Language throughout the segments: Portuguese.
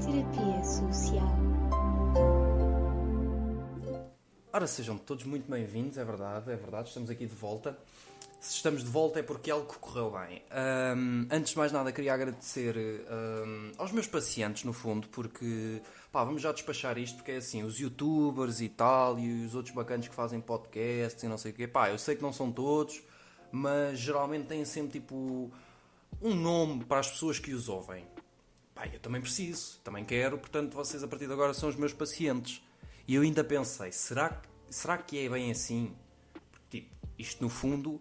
Terapia Social. Ora, sejam todos muito bem-vindos, é verdade, é verdade, estamos aqui de volta. Se estamos de volta é porque algo correu bem. Ahm, antes de mais nada, queria agradecer ahm, aos meus pacientes, no fundo, porque pá, vamos já despachar isto, porque é assim, os youtubers e tal, e os outros bacanas que fazem podcasts e não sei o quê, pá, eu sei que não são todos, mas geralmente têm sempre tipo um nome para as pessoas que os ouvem. Pá, eu também preciso, também quero, portanto vocês a partir de agora são os meus pacientes. E eu ainda pensei, será, que- será que é bem assim? Porque, tipo, isto no fundo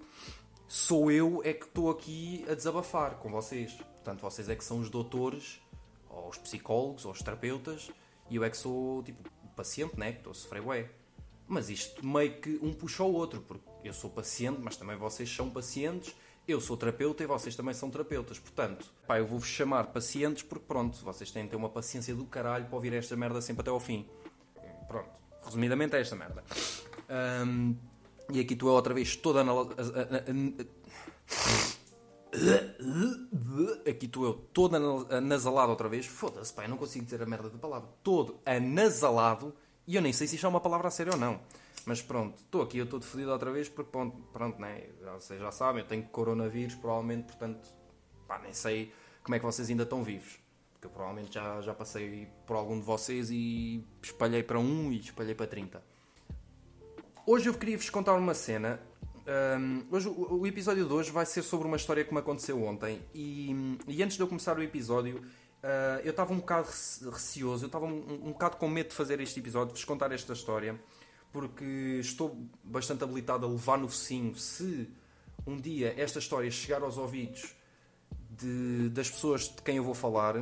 sou eu é que estou aqui a desabafar com vocês. Portanto, vocês é que são os doutores, ou os psicólogos, ou os terapeutas, e eu é que sou, tipo, o paciente, né? Que estou a sofrer bué. Mas isto meio que um puxa ao outro, porque eu sou paciente, mas também vocês são pacientes, eu sou terapeuta e vocês também são terapeutas. Portanto, pá, eu vou-vos chamar pacientes porque, pronto, vocês têm de ter uma paciência do caralho para ouvir esta merda sempre até ao fim. Pronto, resumidamente é esta merda. Ahm, e aqui tu é outra vez toda anal... Aqui tu eu todo anal- anasalado outra vez. Foda-se, eu não consigo dizer a merda da palavra. Todo anasalado. E eu nem sei se isto é uma palavra a sério ou não. Mas pronto, estou aqui, eu estou fodido outra vez porque pronto, pronto né? Vocês já sabem, eu tenho coronavírus provavelmente, portanto, pá, nem sei como é que vocês ainda estão vivos. Porque eu provavelmente já, já passei por algum de vocês e espalhei para um e espalhei para 30. Hoje eu queria-vos contar uma cena. Hum, hoje, o, o episódio de hoje vai ser sobre uma história que me aconteceu ontem. E, e antes de eu começar o episódio, ah, eu estava um bocado rece- receoso, eu estava um, um bocado com medo de fazer este episódio, de vos contar esta história, porque estou bastante habilitado a levar no focinho se um dia esta história chegar aos ouvidos de- das pessoas de quem eu vou falar.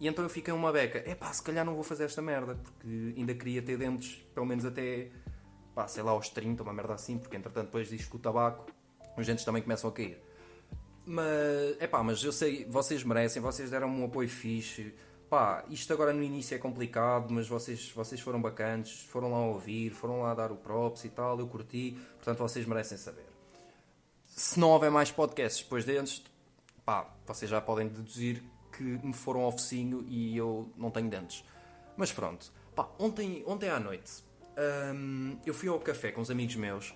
E então eu fiquei uma beca. É pá, se calhar não vou fazer esta merda, porque ainda queria ter dentes, pelo menos até, pá, sei lá, aos 30, uma merda assim, porque entretanto depois diz que o tabaco, os dentes também começam a cair. Mas, é pá, mas eu sei, vocês merecem, vocês deram um apoio fixe. Pá, isto agora no início é complicado, mas vocês, vocês foram bacantes, foram lá ouvir, foram lá dar o props e tal, eu curti, portanto vocês merecem saber. Se não houver mais podcasts depois destes, pá, vocês já podem deduzir que me foram ao focinho e eu não tenho dentes. Mas pronto, pá, ontem, ontem à noite hum, eu fui ao café com uns amigos meus,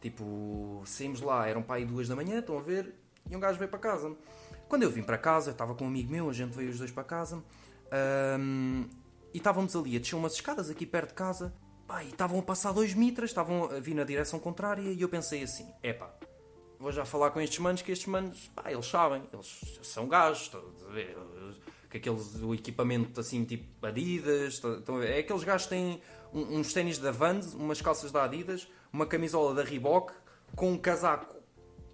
tipo, saímos lá, eram pá aí duas da manhã, estão a ver, e um gajo veio para casa. Quando eu vim para casa, eu estava com um amigo meu, a gente veio os dois para casa, hum, e estávamos ali a descer umas escadas aqui perto de casa, pá, e estavam a passar dois mitras, estavam a vir na direção contrária, e eu pensei assim, epá, vou já falar com estes manos, que estes manos, pá, eles sabem, eles são gajos, que aqueles, o equipamento assim, tipo Adidas, é aqueles gajos que têm um- uns ténis da Vans, umas calças da Adidas, uma camisola da Reebok, com um casaco,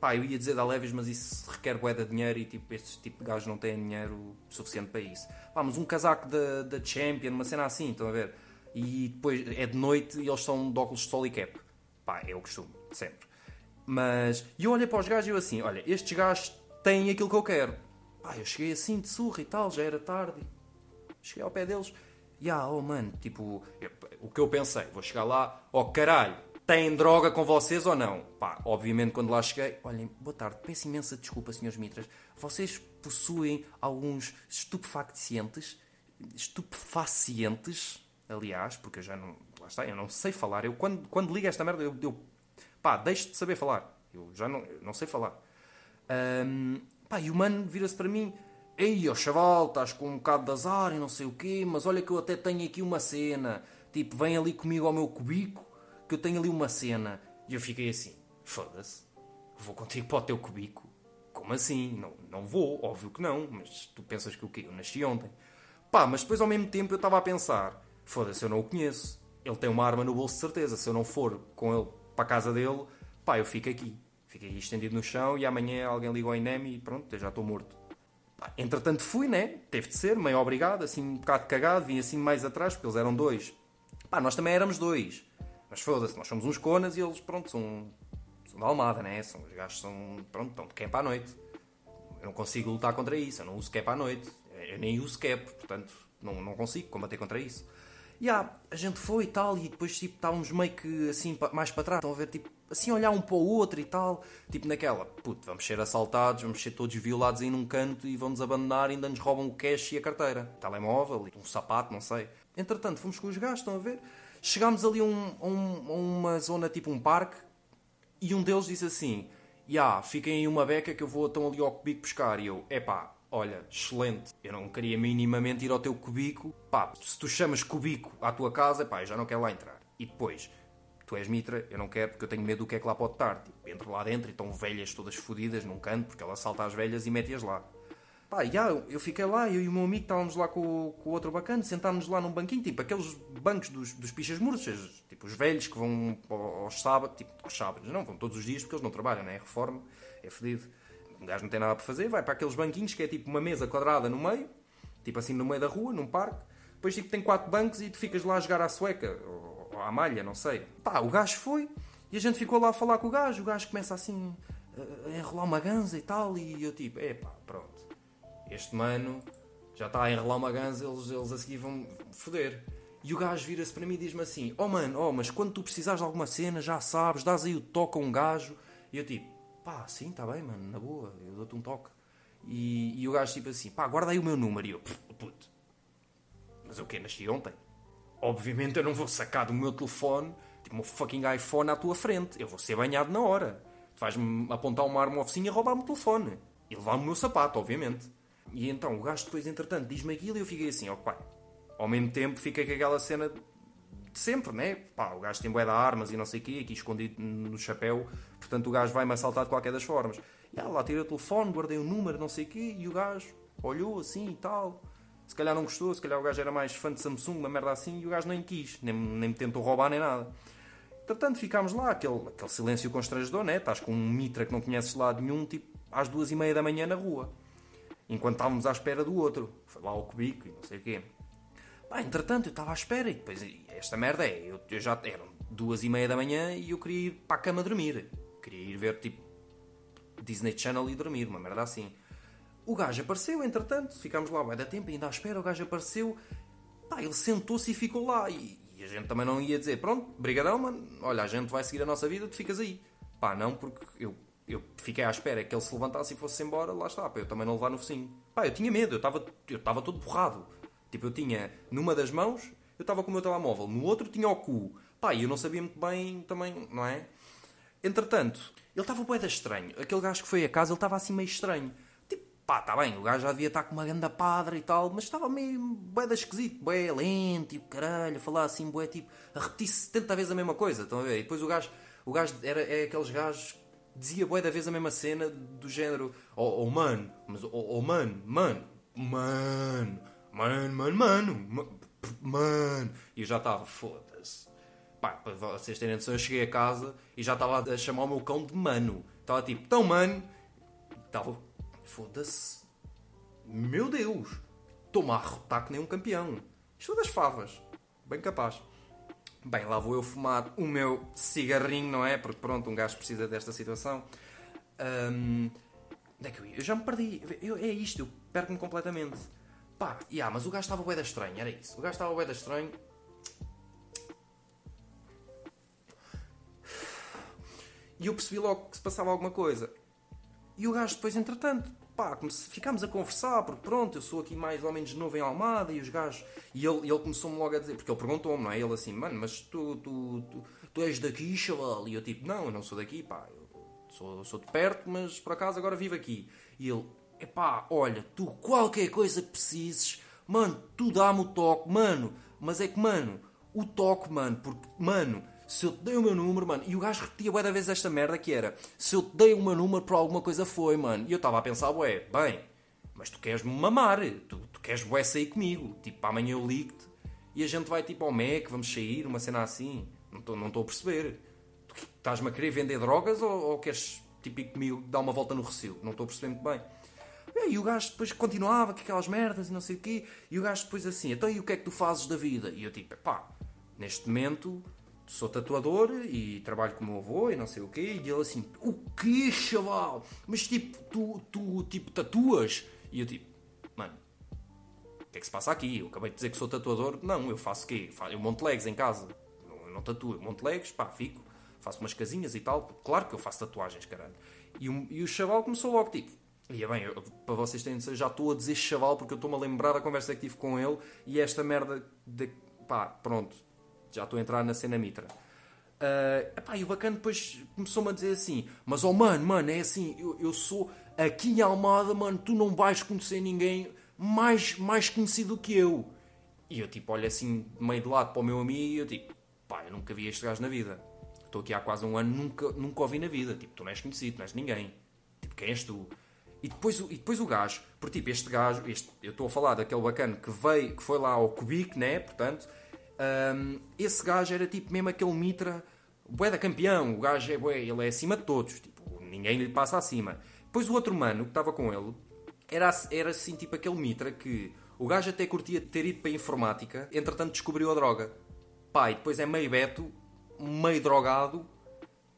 pá, eu ia dizer da Levis, mas isso requer bué de dinheiro e tipo, estes tipo de gajos não têm dinheiro suficiente para isso. Pá, mas um casaco da Champion, uma cena assim, estão a ver? E depois é de noite e eles são de óculos de sol e cap. Pá, é o costume, sempre. Mas e eu olhei para os gajos e eu assim: olha, estes gajos têm aquilo que eu quero. Pá, eu cheguei assim de surra e tal, já era tarde. Cheguei ao pé deles e ah, oh mano, tipo, eu- o que eu pensei, vou chegar lá, oh caralho, têm droga com vocês ou não? Pá, obviamente quando lá cheguei, olhem, boa tarde, peço imensa desculpa, senhores Mitras, vocês possuem alguns estupefacientes, estupefacientes, aliás, porque eu já não, lá está, eu não sei falar, eu quando, quando ligo esta merda, eu, eu pá, deixo de saber falar, eu já não, eu não sei falar. Ahm, pá, e o mano vira-se para mim: Ei, ó chaval, estás com um bocado de azar e não sei o quê, mas olha que eu até tenho aqui uma cena. Tipo, vem ali comigo ao meu cubico, que eu tenho ali uma cena. E eu fiquei assim: Foda-se, vou contigo para o teu cubico. Como assim? Não, não vou, óbvio que não, mas tu pensas que o quê? Eu nasci ontem. Pá, mas depois ao mesmo tempo eu estava a pensar: Foda-se, eu não o conheço. Ele tem uma arma no bolso certeza. Se eu não for com ele para a casa dele, pá, eu fico aqui. Fiquei estendido no chão e amanhã alguém liga ao INEM e pronto, eu já estou morto. Pá, entretanto fui, né? Teve de ser, meio obrigado, assim um bocado cagado, vim assim mais atrás, porque eles eram dois. Pá, nós também éramos dois. Mas foda-se, nós somos uns conas e eles, pronto, são, são da Almada, né? São, os gajos são, pronto, estão de cap à noite. Eu não consigo lutar contra isso, eu não uso cap à noite. Eu nem uso cap, portanto, não, não consigo combater contra isso. E ah, a gente foi e tal, e depois tipo, estávamos meio que assim, mais para trás. Estão a ver, tipo, assim olhar um para o outro e tal. Tipo naquela, puto, vamos ser assaltados, vamos ser todos violados aí num canto e vão-nos abandonar ainda nos roubam o cash e a carteira. Telemóvel, um sapato, não sei. Entretanto, fomos com os gajos, estão a ver? Chegámos ali a, um, um, uma zona tipo um parque e um deles disse assim: Ya, yeah, fiquem aí uma beca que eu vou tão ali ao cubico pescar. E eu, epá, olha, excelente, eu não queria minimamente ir ao teu cubico. Pá, se tu chamas cubico à tua casa, pá, eu já não quero lá entrar. E depois, tu és mitra, eu não quero porque eu tenho medo do que é que lá pode estar. Tipo, entro lá dentro e estão velhas todas fodidas num canto porque ela salta às velhas e mete-as lá. Pá, já, eu fiquei lá, eu e o meu amigo estávamos lá com, com o outro bacana, sentámos lá num banquinho, tipo aqueles bancos dos, dos pichas murchas, tipo os velhos que vão aos sábados, tipo aos sábados, não, vão todos os dias porque eles não trabalham, né? é reforma, é fedido. Um gajo não tem nada para fazer, vai para aqueles banquinhos que é tipo uma mesa quadrada no meio, tipo assim no meio da rua, num parque, depois tipo tem quatro bancos e tu ficas lá a jogar à sueca, ou, ou à malha, não sei. Pá, o gajo foi e a gente ficou lá a falar com o gajo, o gajo começa assim a enrolar uma ganza e tal, e eu tipo, é pá, pronto este mano já está a enrolar uma ganza, eles, eles a seguir vão foder. E o gajo vira-se para mim e diz-me assim: Oh mano, oh, mas quando tu precisares de alguma cena, já sabes, dás aí o toque a um gajo. E eu tipo: Pá, sim, está bem, mano, na boa, eu dou-te um toque. E, e, o gajo tipo assim: Pá, guarda aí o meu número. E eu: Puto, mas eu que nasci ontem. Obviamente eu não vou sacar do meu telefone, tipo um fucking iPhone à tua frente. Eu vou ser banhado na hora. Tu vais-me apontar uma arma oficina e roubar-me o telefone. E levar-me o meu sapato, obviamente. E então o gajo depois, entretanto, diz-me aquilo e eu fiquei assim, ó pai. Ao mesmo tempo fiquei com aquela cena de sempre, né? Pá, o gajo tem bué de armas e não sei o quê, aqui escondido no chapéu, portanto o gajo vai-me assaltar de qualquer das formas. E ah, lá tirei o telefone, guardei o um número, não sei o quê, e o gajo olhou assim e tal. Se calhar não gostou, se calhar o gajo era mais fã de Samsung, uma merda assim, e o gajo nem quis, nem, nem me tentou roubar nem nada. Portanto, ficámos lá, aquele, aquele silêncio constrangedor, né? Estás com um mitra que não conheces lado nenhum, tipo, às duas e meia da manhã na rua enquanto estávamos à espera do outro. Foi lá ao cubico e não sei o quê. Pá, entretanto, eu estava à espera e depois esta merda é, eu, eu, já eram duas e meia da manhã e eu queria ir para a cama dormir. Queria ir ver tipo Disney Channel e dormir, uma merda assim. O gajo apareceu, entretanto, ficámos lá vai dar tempo, ainda à espera, o gajo apareceu, pá, ele sentou-se e ficou lá. E, e, a gente também não ia dizer, pronto, brigadão, mano, olha, a gente vai seguir a nossa vida, tu ficas aí. Pá, não, porque eu eu fiquei à espera que ele se levantasse e fosse embora, lá está, para eu também não levar no focinho. Pá, eu tinha medo, eu estava eu todo borrado. Tipo, eu tinha numa das mãos, eu estava com o meu telemóvel, no outro tinha o cu. Pá, e eu não sabia muito bem também, não é? Entretanto, ele estava boeda estranho. Aquele gajo que foi a casa, ele estava assim meio estranho. Tipo, pá, está bem, o gajo já devia estar com uma ganda padra e tal, mas estava meio boeda esquisito, bué lento e o caralho, falar assim, bué tipo, a repetir 70 vezes a mesma coisa, estão a ver? E depois o gajo, o gajo era, é aqueles gajos dizia bué da vez a mesma cena do género oh, oh mano, mas oh, oh mano, mano, mano, mano, mano, mano, mano. E eu já estava, foda-se. Pá, para vocês terem noção, eu cheguei a casa e já estava a chamar o meu cão de mano. Estava tipo, tão mano. Estava, foda-se. Meu Deus. Estou-me a arrotar que nem um campeão. Isto das favas. Bem capaz. Bem, lá vou eu fumar o meu cigarrinho, não é? Porque pronto, um gajo precisa desta situação. Um, onde é que eu ia? Eu já me perdi. Eu, é isto, eu perco-me completamente. Pá, yeah, mas o gajo estava bué da estranho, era isso. O gajo estava bué da estranho. E eu percebi logo que se passava alguma coisa. E o gajo depois, entretanto, pá, ficámos a conversar, porque pronto, eu sou aqui mais ou menos novo em Almada e os gajos. E ele, ele começou-me logo a dizer, porque ele perguntou-me, não é? Ele assim, mano, mas tu, tu, tu, tu és daqui, chaval? E eu tipo, não, eu não sou daqui, pá, eu sou, sou de perto, mas por acaso agora vivo aqui. E ele, epá, olha, tu qualquer coisa que precises, mano, tu dá-me o toque, mano, mas é que, mano, o toque, mano, porque, mano se eu te dei o meu número, mano, e o gajo repetia bué da vez esta merda que era, se eu te dei o meu número por alguma coisa foi, mano. E eu estava a pensar, ué, bem, mas tu queres-me mamar, tu, tu queres bué sair comigo, tipo, amanhã eu ligo-te e a gente vai tipo ao Mac, vamos sair, uma cena assim. Não estou a perceber. Tu estás-me a querer vender drogas ou, ou queres tipo ir comigo dar uma volta no recio? Não estou a perceber muito bem. E o gajo depois continuava com aquelas merdas e não sei o quê. E o gajo depois assim, então e o que é que tu fazes da vida? E eu tipo, pá, neste momento sou tatuador e trabalho com o meu avô e não sei o quê. E ele assim, o quê, chaval? Mas tipo, tu, tu tipo, tatuas? E eu tipo, mano, o que é que se passa aqui? Eu acabei de dizer que sou tatuador. Não, eu faço o quê? Eu monto legs em casa. Eu não tatuo, eu monto legs, pá, fico. faço umas casinhas e tal. Claro que eu faço tatuagens, caralho. E o, e o chaval começou logo, tipo, e é bem, eu, para vocês terem noção, já estou a dizer chaval porque eu estou-me a lembrar da conversa que tive com ele e esta merda de. pá, pronto, já estou a entrar na cena mitra. Uh, epá, e o bacana depois começou-me a dizer assim: Mas oh mano, mano, é assim, eu, eu sou aqui em Almada, mano, tu não vais conhecer ninguém mais, mais conhecido que eu. E eu tipo, olho assim, meio de lado para o meu amigo e eu tipo, pá, eu nunca vi este gajo na vida. Estou aqui há quase um ano, nunca, nunca ouvi na vida. Tipo, tu não és conhecido, não és ninguém. Tipo, quem és tu? E depois, e depois o gajo, por tipo, este gajo, este, eu estou a falar daquele bacana que veio, que foi lá ao Cubic, né? Portanto, um, esse gajo era tipo mesmo aquele mitra, bué da campeão, o gajo é bué, ele é acima de todos, tipo, ninguém lhe passa acima. Depois o outro mano que estava com ele, era, era assim tipo aquele mitra que o gajo até curtia ter ido para a informática, entretanto descobriu a droga. Pai, depois é meio beto, meio drogado,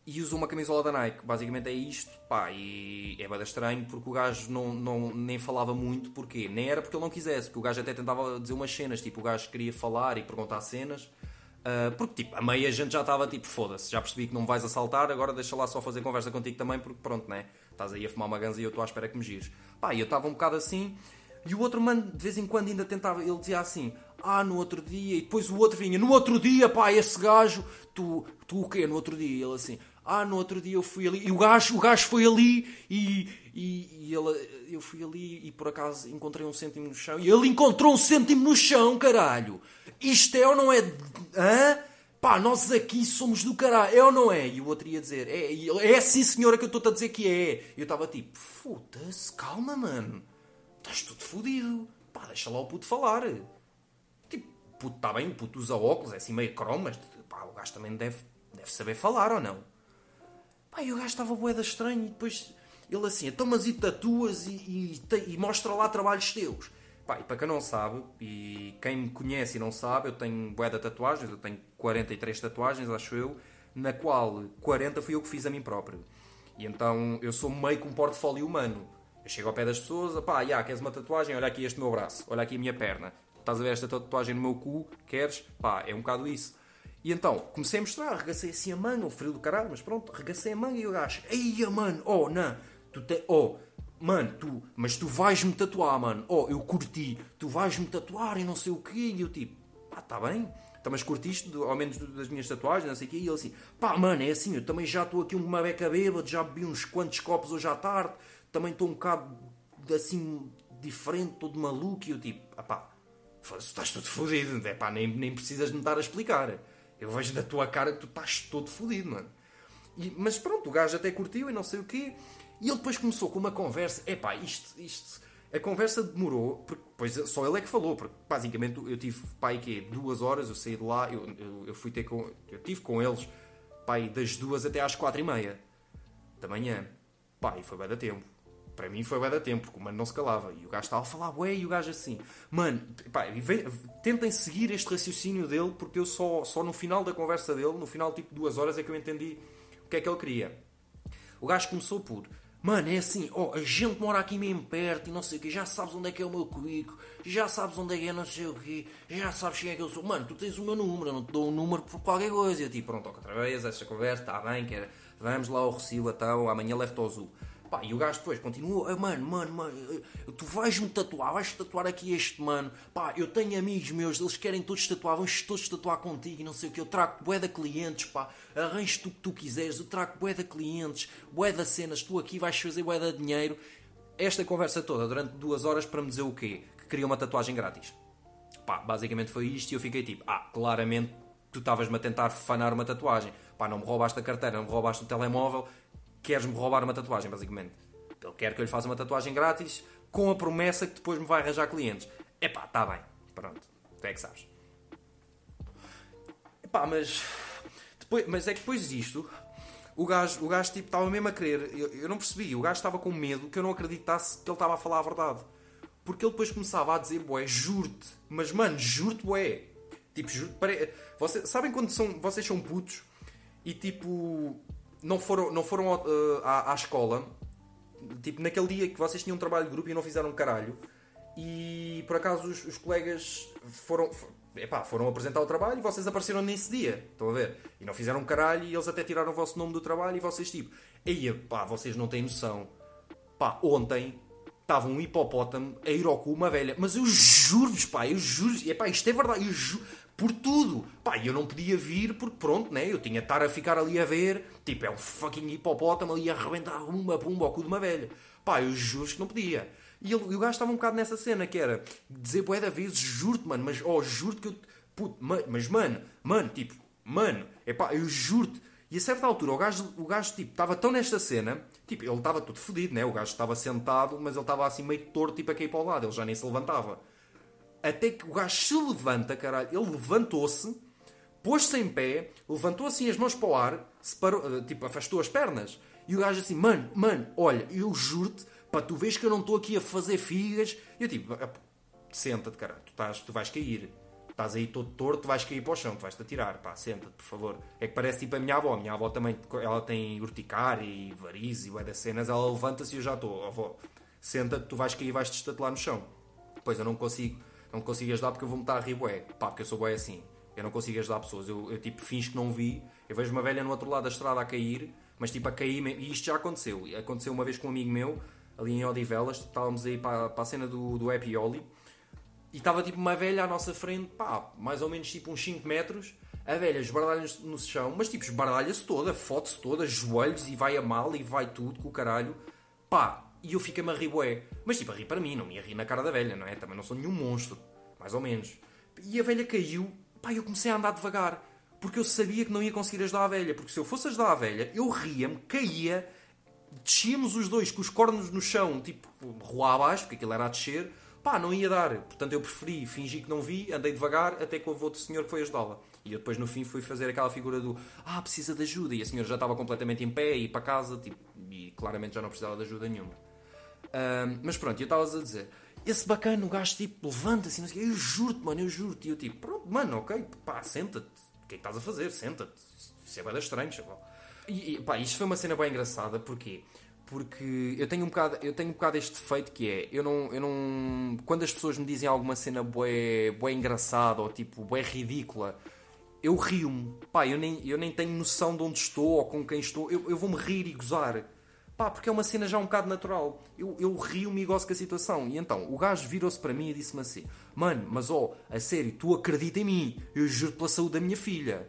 e usa uma camisola da Nike. Basicamente é isto, pá, e é bem estranho porque o gajo não, não, nem falava muito, porquê? Nem era porque ele não quisesse, porque o gajo até tentava dizer umas cenas, tipo, o gajo queria falar e perguntar cenas, uh, porque, tipo, a meia gente já estava, tipo, foda-se, já percebi que não me vais assaltar, agora deixa lá só fazer conversa contigo também, porque pronto, né? Estás aí a fumar uma ganza e eu estou à espera que me gires. Pá, e eu estava um bocado assim, e o outro mano, de vez em quando, ainda tentava, ele dizia assim, ah, no outro dia, e depois o outro vinha, no outro dia, pá, esse gajo, tu, tu o quê, no outro dia? E ele assim, ah, no outro dia eu fui ali, e o gajo, o gajo foi ali, e, e, e ele, eu fui ali e por acaso encontrei um cêntimo no chão, e ele encontrou um cêntimo no chão, caralho! Isto é ou não é? Hã? Pá, nós aqui somos do caralho, é ou não é? E o outro ia dizer, é, é sim senhora que eu estou a dizer que é. E eu estava tipo, foda-se, calma, mano. Estás tudo fodido. Pá, deixa lá o puto falar. Tipo, puto está bem, puto usa óculos, é assim meio cromas. Pá, o gajo também deve, deve saber falar ou não? Pá, e o gajo estava boeda estranho e depois ele assim, então mas e tatuas e, e, e, mostra lá trabalhos teus. Pá, e para quem não sabe, e quem me conhece e não sabe, eu tenho boeda tatuagens, eu tenho 43 tatuagens, acho eu, na qual 40 fui eu que fiz a mim próprio. E então eu sou meio com um portfólio humano. Eu chego ao pé das pessoas, pá, já, queres uma tatuagem? Olha aqui este meu braço, olha aqui a minha perna. Estás a ver esta tatuagem no meu cu? Queres? Pá, é um bocado isso. E então, comecei a mostrar, arregacei assim a manga, o frio do caralho, mas pronto, arregacei a manga e o gajo, eia mano, oh, não, tu te, oh, mano, tu, mas tu vais-me tatuar, mano, oh, eu curti, tu vais-me tatuar e não sei o quê, e eu tipo, pá, tá bem, então, mas curtiste ao menos das minhas tatuagens, não sei o quê, e ele assim, pá, mano, é assim, eu também já estou aqui uma beca bêbada, já bebi uns quantos copos hoje à tarde, também estou um bocado assim, diferente, todo maluco, e eu tipo, ah pá, estás todo fodido, é pá, nem, nem precisas me dar a explicar. Eu vejo da tua cara que tu estás todo fodido, mano. E, mas pronto, o gajo até curtiu e não sei o quê. E ele depois começou com uma conversa. Epá, isto, isto. A conversa demorou, porque depois só ele é que falou, porque basicamente eu tive, pai, que duas horas, eu saí de lá, eu, eu, eu, fui ter com. Eu tive com eles, pai, das duas até às quatro e meia da manhã. Pai, foi bem da tempo. Para mim foi bem da tempo, porque o mano não se calava. E o gajo estava a falar, ué, e o gajo assim. Mano, pá, tentem seguir este raciocínio dele, porque eu só, só no final da conversa dele, no final tipo duas horas, é que eu entendi o que é que ele queria. O gajo começou por. Mano, é assim, oh, a gente mora aqui mesmo perto e não sei o quê, já sabes onde é que é o meu cubico, já sabes onde é que é não sei o quê, já sabes quem é que eu sou. Mano, tu tens o meu número, eu não te dou um número por qualquer coisa. E eu tipo, pronto, outra vez, esta conversa, está bem, que era, vamos lá ao Recio, então, amanhã levo-te ao Azul. Pá, e o gajo depois continuou, ah, mano, mano, mano, tu vais-me tatuar, vais tatuar aqui este mano. Pá, eu tenho amigos meus, eles querem todos tatuar, vamos todos tatuar contigo e não sei o que. Eu trago bué de clientes, pá, arranjo tu o que tu quiseres, eu trago bué de clientes, bué de cenas, tu aqui vais fazer bué de dinheiro. Esta conversa toda durante duas horas para me dizer o quê? Que queria uma tatuagem grátis. Pá, basicamente foi isto e eu fiquei tipo, ah, claramente tu estavas-me a tentar fanar uma tatuagem. Pá, não me roubaste a carteira, não me roubaste o telemóvel, queres-me roubar uma tatuagem, basicamente. Ele quer que eu lhe faça uma tatuagem grátis com a promessa que depois me vai arranjar clientes. Epá, está bem. Pronto. Tu é que sabes. Epá, mas... Depois, mas é que depois disto, o gajo, o gajo tipo, estava mesmo a querer... Eu, eu não percebi. O gajo estava com medo que eu não acreditasse que ele estava a falar a verdade. Porque ele depois começava a dizer, boé, juro-te. Mas, mano, juro-te, boé. Tipo, juro pare... Sabem quando são, vocês são putos e tipo não foram, não foram uh, à, à, escola, tipo, naquele dia que vocês tinham um trabalho de grupo e não fizeram um caralho, e por acaso os, os colegas foram, epá, foram apresentar o trabalho e vocês apareceram nesse dia. Estão a ver? E não fizeram caralho e eles até tiraram o vosso nome do trabalho e vocês tipo, aí pá, vocês não têm noção. Pá, ontem estava um hipopótamo a ir ao cu uma velha. Mas eu juro-vos, pá, eu juro epá, isto é verdade, eu juro, por tudo. Pá, eu não podia vir porque pronto, né? Eu tinha de estar a ficar ali a ver, tipo, é um fucking hipopótamo ali a arrebentar uma pumba ao cu de uma velha. Pá, eu juro que não podia. E, ele, e o gajo estava um bocado nessa cena que era dizer bué da vez, juro-te, mano, mas oh, juro-te que eu. Puto, mas mano, mano, tipo, mano, é pá, eu juro-te. E a certa altura o gajo, o gajo tipo, estava tão nesta cena, tipo, ele estava todo fodido, né? O gajo estava sentado, mas ele estava assim meio torto, tipo, a cair para o lado, ele já nem se levantava. Até que o gajo se levanta, caralho, ele levantou-se, pôs-se em pé, levantou assim as mãos para o ar, separou, tipo, afastou as pernas. E o gajo assim, mano, mano, olha, eu juro-te, Pá, tu vês que eu não estou aqui a fazer figas. E eu tipo, senta-te, cara, tu, estás, tu vais cair. Estás aí todo torto, vais cair para o chão, tu vais-te atirar. Pá, senta-te, por favor. É que parece tipo a minha avó. A minha avó também, ela tem urticária e variz e das cenas. Ela levanta-se e eu já estou. Avó, senta-te, tu vais cair e vais-te estatelar no chão. Pois eu não consigo, não consigo ajudar porque eu vou-me estar a rir bué. Pá, porque eu sou bué assim. Eu não consigo ajudar pessoas. Eu, eu tipo, finjo que não vi. Eu vejo uma velha no outro lado da estrada a cair, mas tipo a cair. E isto já aconteceu. Aconteceu uma vez com um amigo meu ali em Odivelas, estávamos aí para, para a cena do, do Oli, e estava tipo uma velha à nossa frente, pá, mais ou menos tipo uns 5 metros, a velha esbardalha-se no chão, mas tipo esbardalha-se toda, foto-se toda, joelhos e vai a mal e vai tudo com o caralho, pá, e eu fico-me a rir bué. Mas tipo, a rir para mim, não me ia rir na cara da velha, não é? Também não sou nenhum monstro, mais ou menos. E a velha caiu, pá, eu comecei a andar devagar, porque eu sabia que não ia conseguir ajudar a velha, porque se eu fosse ajudar a velha, eu ria-me, caía, descíamos os dois com os cornos no chão, tipo, rua abaixo, porque aquilo era a descer, pá, não ia dar. Portanto, eu preferi fingir que não vi, andei devagar, até que houve outro senhor que foi ajudá-la. E eu depois, no fim, fui fazer aquela figura do ah, precisa de ajuda. E a senhora já estava completamente em pé e para casa, tipo, e claramente já não precisava de ajuda nenhuma. Um, mas pronto, eu estava a dizer, esse bacana, o gajo, tipo, levanta-se, assim, eu juro-te, mano, eu juro-te. E eu, tipo, pronto, mano, ok, pá, senta-te. O que é que estás a fazer? Senta-te. Isso é bem estranho, chaval. E, pá, isto foi uma cena bem engraçada, porquê? Porque eu tenho um bocado, eu tenho um bocado este defeito que é, eu não, eu não, quando as pessoas me dizem alguma cena bué, bué engraçada ou tipo bué ridícula, eu rio-me, pá, eu nem, eu nem tenho noção de onde estou ou com quem estou, eu, eu vou-me rir e gozar, pá, porque é uma cena já um bocado natural, eu, eu rio-me e gosto com a situação, e então o gajo virou-se para mim e disse-me assim, mano, mas ó, oh, a sério, tu acredita em mim, eu juro pela saúde da minha filha,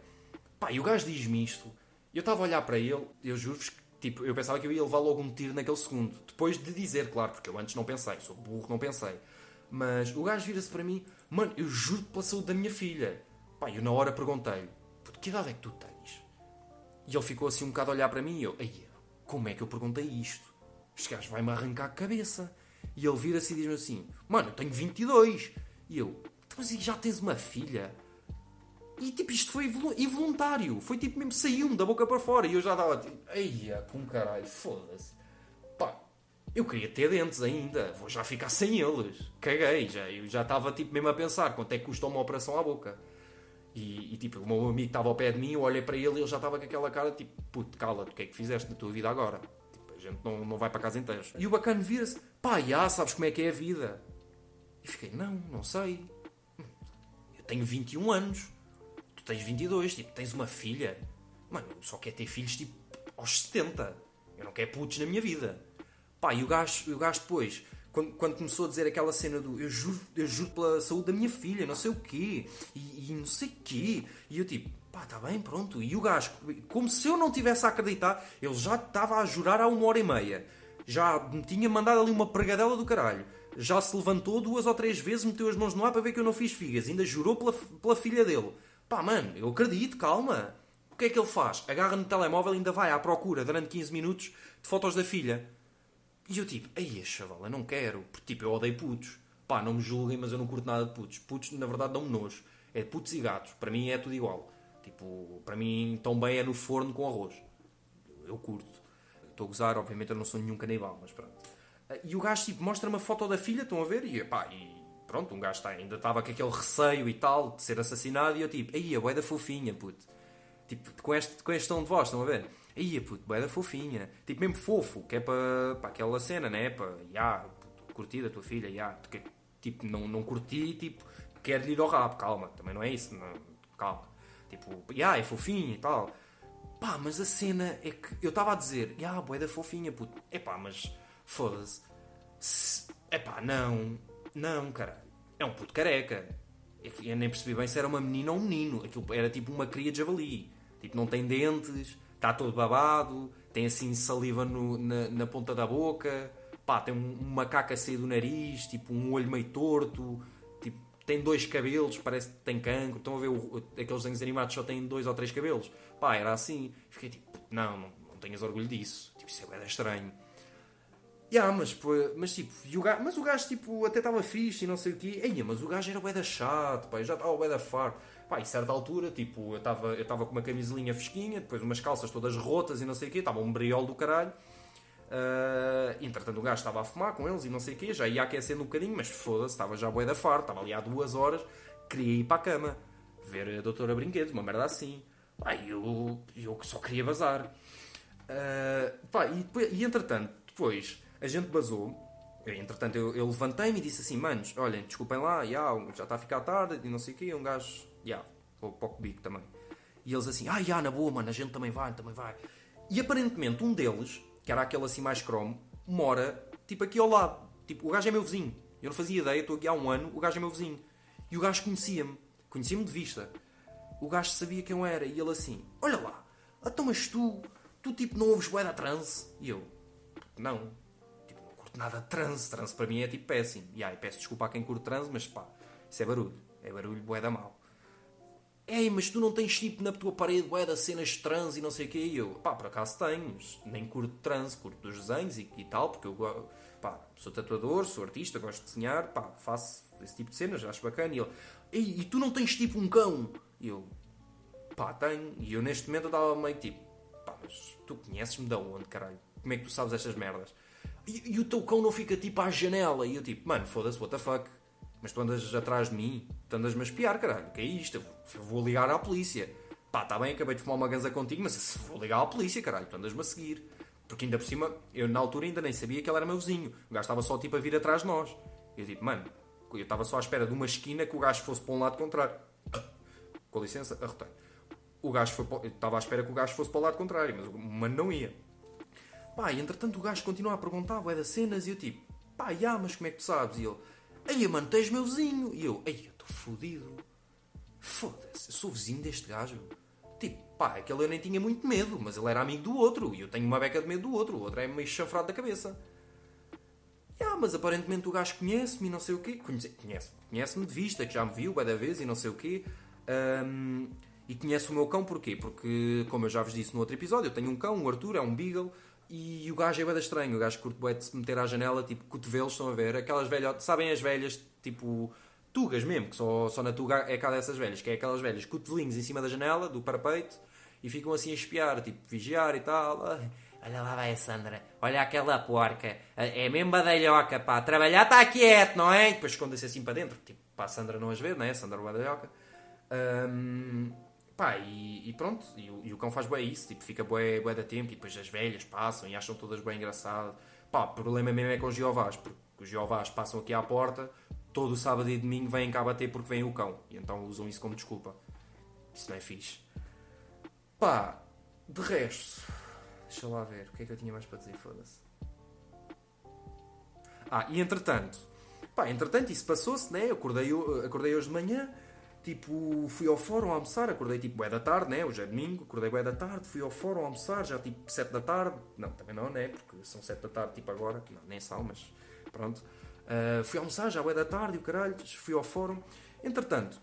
pá, e o gajo diz-me isto, eu estava a olhar para ele, eu juro-vos que tipo, eu pensava que eu ia levar logo um tiro naquele segundo. Depois de dizer, claro, porque eu antes não pensei, sou burro, não pensei. Mas o gajo vira-se para mim, mano, eu juro pela saúde da minha filha. Pá, eu na hora perguntei-lhe, que idade é que tu tens? E ele ficou assim um bocado a olhar para mim e eu, ei, como é que eu perguntei isto? Este gajo vai-me arrancar a cabeça. E ele vira-se e diz-me assim, mano, eu tenho 22. E eu, mas já tens uma filha? E tipo, isto foi involuntário. Foi tipo mesmo, saiu-me da boca para fora. E eu já estava tipo, eia, com caralho, foda-se. Pá, eu queria ter dentes ainda. Vou já ficar sem eles. Caguei, já. Eu já estava tipo mesmo a pensar quanto é que custa uma operação à boca. E, e tipo, o meu amigo estava ao pé de mim, eu olhei para ele e ele já estava com aquela cara tipo, puto, cala-te, o que é que fizeste na tua vida agora? Tipo, a gente não, não vai para casa inteira. E o bacana vira-se, pá, já sabes como é que é a vida. E fiquei, não, não sei. Eu tenho 21 anos tens 22, tipo, tens uma filha. Mano, só quer ter filhos tipo aos 70. Eu não quero putos na minha vida. Pá, e o gajo, o gajo depois, quando, quando começou a dizer aquela cena do eu juro, eu juro pela saúde da minha filha, não sei o quê, e, e não sei o quê, e eu tipo, pá, está bem, pronto. E o gajo, como se eu não tivesse a acreditar, ele já estava a jurar há uma hora e meia. Já me tinha mandado ali uma pregadela do caralho. Já se levantou duas ou três vezes, meteu as mãos no ar para ver que eu não fiz figas. Ainda jurou pela, pela filha dele. Pá, mano, eu acredito, calma. O que é que ele faz? Agarra no telemóvel e ainda vai à procura durante 15 minutos de fotos da filha. E eu tipo, ei, chaval, eu não quero. Porque tipo, eu odeio putos. Pá, não me julguem, mas eu não curto nada de putos. Putos, na verdade, dão-me nojo. É putos e gatos. Para mim é tudo igual. Tipo, para mim, tão bem é no forno com arroz. Eu curto. Estou a gozar, obviamente eu não sou nenhum canibal, mas pronto. E o gajo, tipo, mostra uma foto da filha, estão a ver? E, pá, e pronto, um gajo tá, ainda estava com aquele receio e tal de ser assassinado e eu tipo, aí a boeda fofinha, puto. Tipo, com este, com este tom de voz, estão a ver? Aí, puto, boeda fofinha. Tipo, mesmo fofo, que é para, para aquela cena, né? Para, já, curtida a tua filha, já. tipo, não, não curti, tipo, quero ir ao rabo, calma, também não é isso, não, calma. Tipo, yeah, é fofinho e tal. Pá, mas a cena é que eu estava a dizer, yeah, boé da fofinha, puto. É pá, mas foda-se. É pá, não, não, cara. É um puto careca. Eu nem percebi bem se era uma menina ou um menino. Aquilo era tipo uma cria de javali. Tipo, não tem dentes, está todo babado, tem assim saliva no, na, na, ponta da boca, pá, tem um, caca a sair do nariz, tipo um olho meio torto, tipo, tem dois cabelos, parece que tem cancro. Estão a ver o, aqueles desenhos animados só têm dois ou três cabelos. Pá, era assim. Fiquei tipo, não, não, não tenhas orgulho disso. Tipo, isso é estranho. Yeah, mas, mas tipo, o gajo, mas o gajo tipo, até estava fixe e não sei o quê. Eia, mas o gajo era bué da chato, pá, já estava bué da far. Pá, e certa altura, tipo, eu estava eu com uma camisolinha fresquinha, depois umas calças todas rotas e não sei o quê, estava um briol do caralho. Uh, entretanto, o gajo estava a fumar com eles e não sei o quê, já ia aquecendo um bocadinho, mas foda-se, estava já bué da far, estava ali há duas horas, queria ir para a cama, ver a Doutora Brinquedos, uma merda assim. Pá, eu, eu só queria bazar. Uh, pá, e, depois, e entretanto, depois a gente basou. Entretanto, eu, eu levantei-me e disse assim: Manos, olhem, desculpem lá, yeah, já está a ficar tarde e não sei o quê. Um gajo, já, yeah, vou para o bico também. E eles assim: Ah, yeah, na boa, mano, a gente também vai, também vai. E aparentemente um deles, que era aquele assim mais cromo, mora tipo aqui ao lado. Tipo, o gajo é meu vizinho. Eu não fazia ideia, estou aqui há um ano, o gajo é meu vizinho. E o gajo conhecia-me, conhecia-me de vista. O gajo sabia quem eu era e ele assim: Olha lá, então mas tu, tu tipo não ouves bué da trance? E eu: Não nada de transe. Transe para mim é tipo péssimo. E aí, peço desculpa a quem curte transe, mas pá, isso é barulho. É barulho bué da mal. Ei, mas tu não tens tipo na tua parede bué das cenas de transe e não sei o quê. E eu, pá, por acaso tenho, mas nem curto transe, curto dos desenhos e, e tal, porque eu, pá, sou tatuador, sou artista, gosto de desenhar, pá, faço esse tipo de cenas, acho bacana. E ele, ei, e tu não tens tipo um cão? E eu, pá, tenho. E eu neste momento eu estava meio tipo, pá, mas tu conheces-me de onde, caralho? Como é que tu sabes estas merdas? E, e, o teu cão não fica tipo à janela. E eu tipo, mano, foda-se, what the fuck. Mas tu andas atrás de mim, tu andas-me a espiar, caralho. O que é isto? Eu vou ligar à polícia. Pá, tá bem, acabei de fumar uma ganza contigo, mas vou ligar à polícia, caralho. Tu andas-me a seguir. Porque ainda por cima, eu na altura ainda nem sabia que ele era meu vizinho. O gajo estava só tipo a vir atrás de nós. Eu tipo, mano, eu estava só à espera de uma esquina que o gajo fosse para um lado contrário. Com licença, arrotei. O gajo foi para... estava à espera que o gajo fosse para o lado contrário, mas o mano não ia. Pá, e entretanto o gajo continua a perguntar, bué das cenas, e eu tipo, pá, já, mas como é que tu sabes? E ele, aí mano, tens meu vizinho. E eu, ei, eu estou fodido. Foda-se, eu sou vizinho deste gajo. Tipo, pá, aquele eu nem tinha muito medo, mas ele era amigo do outro, e eu tenho uma beca de medo do outro, o outro é meio chanfrado da cabeça. Ah, mas aparentemente o gajo conhece-me e não sei o quê. Conhece-me conhece de vista, que já me viu, da vez e não sei o quê. Um, e conhece o meu cão porquê? Porque, como eu já vos disse no outro episódio, eu tenho um cão, o Arthur, é um Beagle, e o gajo é bem estranho, o gajo curte bué de se meter à janela, tipo, cotovelos, estão a ver? Aquelas velhas, sabem as velhas, tipo, tugas mesmo, que só, só na tuga é cada dessas velhas, que é aquelas velhas cotovelinhos em cima da janela, do parapeito, e ficam assim a espiar, tipo, vigiar e tal. Olha lá vai a Sandra, olha aquela porca, é mesmo badalhoca, pá, trabalhar está quieto, não é? E depois esconde-se assim para dentro, tipo, para a Sandra não as ver, não é? A Sandra badalhoca. Um, Pá, e, e pronto, e o, e o, cão faz bué isso, tipo, fica bué, bué da tempo e depois as velhas passam e acham todas bem engraçado. Pá, o problema mesmo é com os Jeovás, porque os Jeovás passam aqui à porta, todo sábado e domingo vêm cá bater porque vem o cão. E então usam isso como desculpa. Isso não é fixe. Pá, de resto, deixa lá ver, o que é que eu tinha mais para dizer, foda-se. Ah, e entretanto, pá, entretanto isso passou-se, né? Eu acordei, acordei hoje de manhã Tipo, fui ao fórum almoçar, acordei tipo bué da tarde, né? Hoje é domingo, acordei bué da tarde, fui ao fórum almoçar, já tipo 7 da tarde. Não, também não, né? Porque são 7 da tarde, tipo agora. Não, nem são, mas pronto. Uh, fui almoçar, já bué da tarde o caralho, fui ao fórum. Entretanto,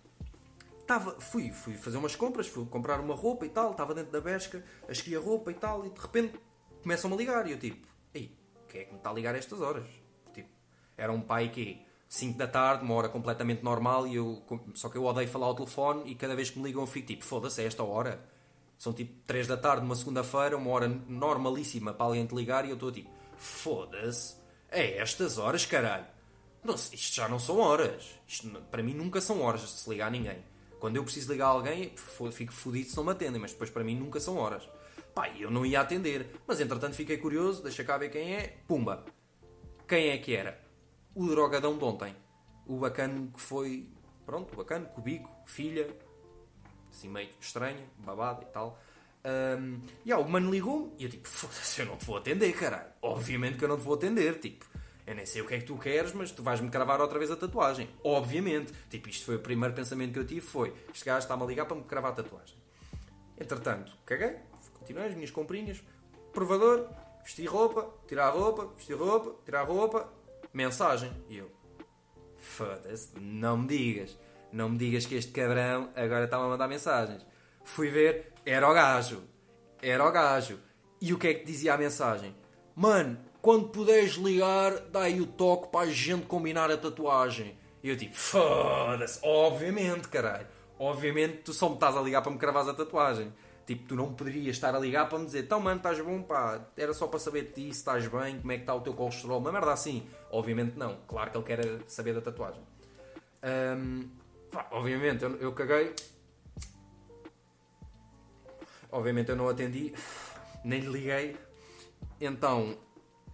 tava, fui, fui fazer umas compras, fui comprar uma roupa e tal, estava dentro da besca, a a roupa e tal, e de repente começam-me a ligar. E eu tipo, ei, quem é que me está a ligar a estas horas? Tipo, era um pai que 5 da tarde, uma hora completamente normal, e eu, só que eu odeio falar ao telefone e cada vez que me ligam eu fico tipo, foda-se, é esta hora. São tipo 3 da tarde, uma segunda-feira, uma hora normalíssima para alguém te ligar e eu estou tipo, foda-se, é estas horas, caralho. Não, isto já não são horas. Isto, para mim nunca são horas de se ligar a ninguém. Quando eu preciso ligar a alguém, fico fodido se não me atendem, mas depois para mim nunca são horas. Pá, eu não ia atender. Mas entretanto fiquei curioso, deixa cá ver quem é. Pumba. Quem é que era? O drogadão de ontem. o bacana que foi, pronto, o bacana, cubico, filha, assim meio estranha, babado e tal. Um, e yeah, o mano ligou-me e eu tipo, foda-se, eu não te vou atender, caralho. Obviamente que eu não te vou atender, tipo, eu nem sei o que é que tu queres, mas tu vais-me cravar outra vez a tatuagem. Obviamente. Tipo, isto foi o primeiro pensamento que eu tive, foi, este gajo está-me a ligar para me cravar a tatuagem. Entretanto, caguei, continuei as minhas comprinhas, provador, vesti roupa, tirar a roupa, vesti roupa, tirar a roupa, mensagem. E eu, foda-se, não me digas, não me digas que este cabrão agora está-me a mandar mensagens. Fui ver, era o gajo, era o gajo. E o que é que dizia a mensagem? Mano, quando puderes ligar, dá aí o toque para a gente combinar a tatuagem. E eu tipo, foda-se, obviamente, caralho. Obviamente tu só me estás a ligar para me cravar a tatuagem. Tipo, tu não poderias estar a ligar para me dizer, então mano, estás bom, pá, era só para saber de ti, se estás bem, como é que está o teu colesterol, uma merda assim. Obviamente não, claro que ele quer saber da tatuagem. Um, pá, obviamente, eu, eu caguei. Obviamente eu não atendi, nem lhe liguei. Então,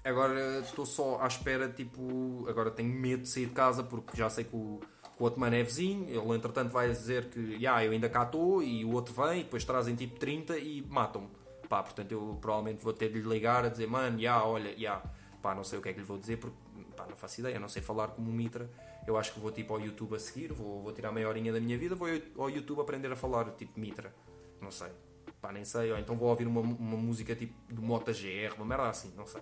agora estou só à espera, tipo, agora tenho medo de sair de casa porque já sei que o o outro mano é vizinho, ele entretanto vai dizer que yeah, eu ainda cá estou e o outro vem, e depois trazem tipo 30 e matam-me. Pá, portanto eu provavelmente vou ter de lhe ligar a dizer, mano, yeah, olha, yeah. pá, não sei o que é que lhe vou dizer porque pá, não faço ideia, não sei falar como um mitra. Eu acho que vou tipo ao YouTube a seguir, vou, vou tirar meia horinha da minha vida, vou ao YouTube aprender a falar tipo mitra. Não sei, pá, nem sei, ou então vou ouvir uma, uma música tipo do Mota GR, uma merda assim, não sei.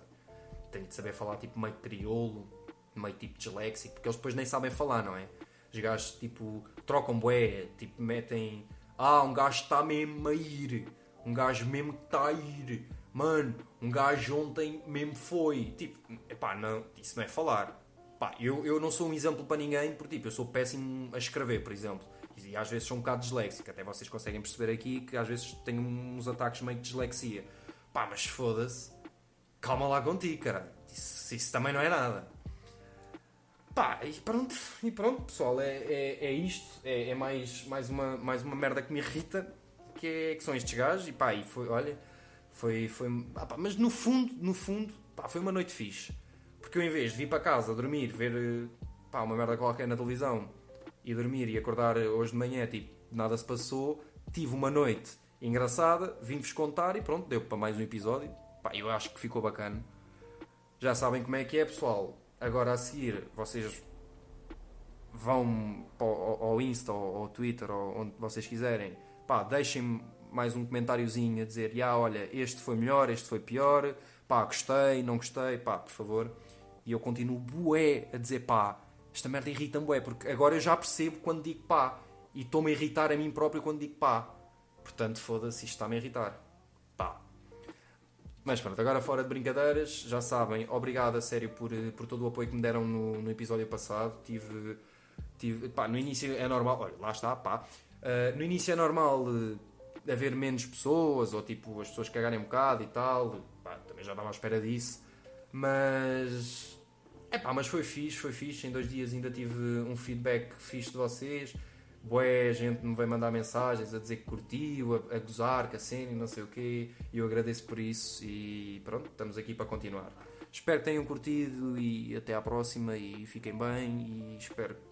Tenho de saber falar tipo meio crioulo, meio tipo disléxico, porque eles depois nem sabem falar, não é? Os gajos, tipo, trocam bué, tipo, metem... Ah, um gajo está mesmo a ir. Um gajo mesmo que está a ir. Mano, um gajo ontem mesmo foi. Tipo, epá, não, isso não é falar. Pá, eu, eu não sou um exemplo para ninguém, porque, tipo, eu sou péssimo a escrever, por exemplo. E às vezes sou um bocado disléxico. Até vocês conseguem perceber aqui que às vezes tenho uns ataques meio de dislexia. Pá, mas foda-se. Calma lá contigo, cara. Isso, isso também não é nada. Pá, e pronto, e pronto pessoal, é, é, é isto, é, é, mais, mais, uma, mais uma merda que me irrita, que, é, que são estes gajos, e pá, e foi, olha, foi, foi, ah, pá, mas no fundo, no fundo, pá, foi uma noite fixe, porque eu em vez de vir para casa, dormir, ver, pá, uma merda qualquer na televisão, e dormir e acordar hoje de manhã, tipo, nada se passou, tive uma noite engraçada, vim-vos contar e pronto, deu para mais um episódio, pá, eu acho que ficou bacana. Já sabem como é que é, pessoal Agora a seguir, vocês vão ao, Insta ou ao Twitter ou onde vocês quiserem, pá, deixem mais um comentáriozinho a dizer, já, olha, este foi melhor, este foi pior, pá, gostei, não gostei, pá, por favor. E eu continuo bué a dizer pá, esta merda irrita-me bué, porque agora eu já percebo quando digo pá, e estou-me a irritar a mim próprio quando digo pá. Portanto, foda-se, isto está-me a irritar. Mas pronto, agora fora de brincadeiras, já sabem, obrigado a sério por, eh, por todo o apoio que me deram no, no episódio passado. Tive, tive pá, no início é normal, olha, lá está, pá. Uh, no início é normal uh, haver menos pessoas, ou tipo, as pessoas cagarem um bocado e tal. Pá, também já estava à espera disso. Mas. É pá, mas foi fixe, foi fixe. Em dois dias ainda tive um feedback fixe de vocês. Boé, gente me vem mandar mensagens a dizer que curtiu, a, a gozar com a cena e não sei o quê. E eu agradeço por isso e pronto, estamos aqui para continuar. Espero que tenham curtido e até à próxima e fiquem bem e espero que.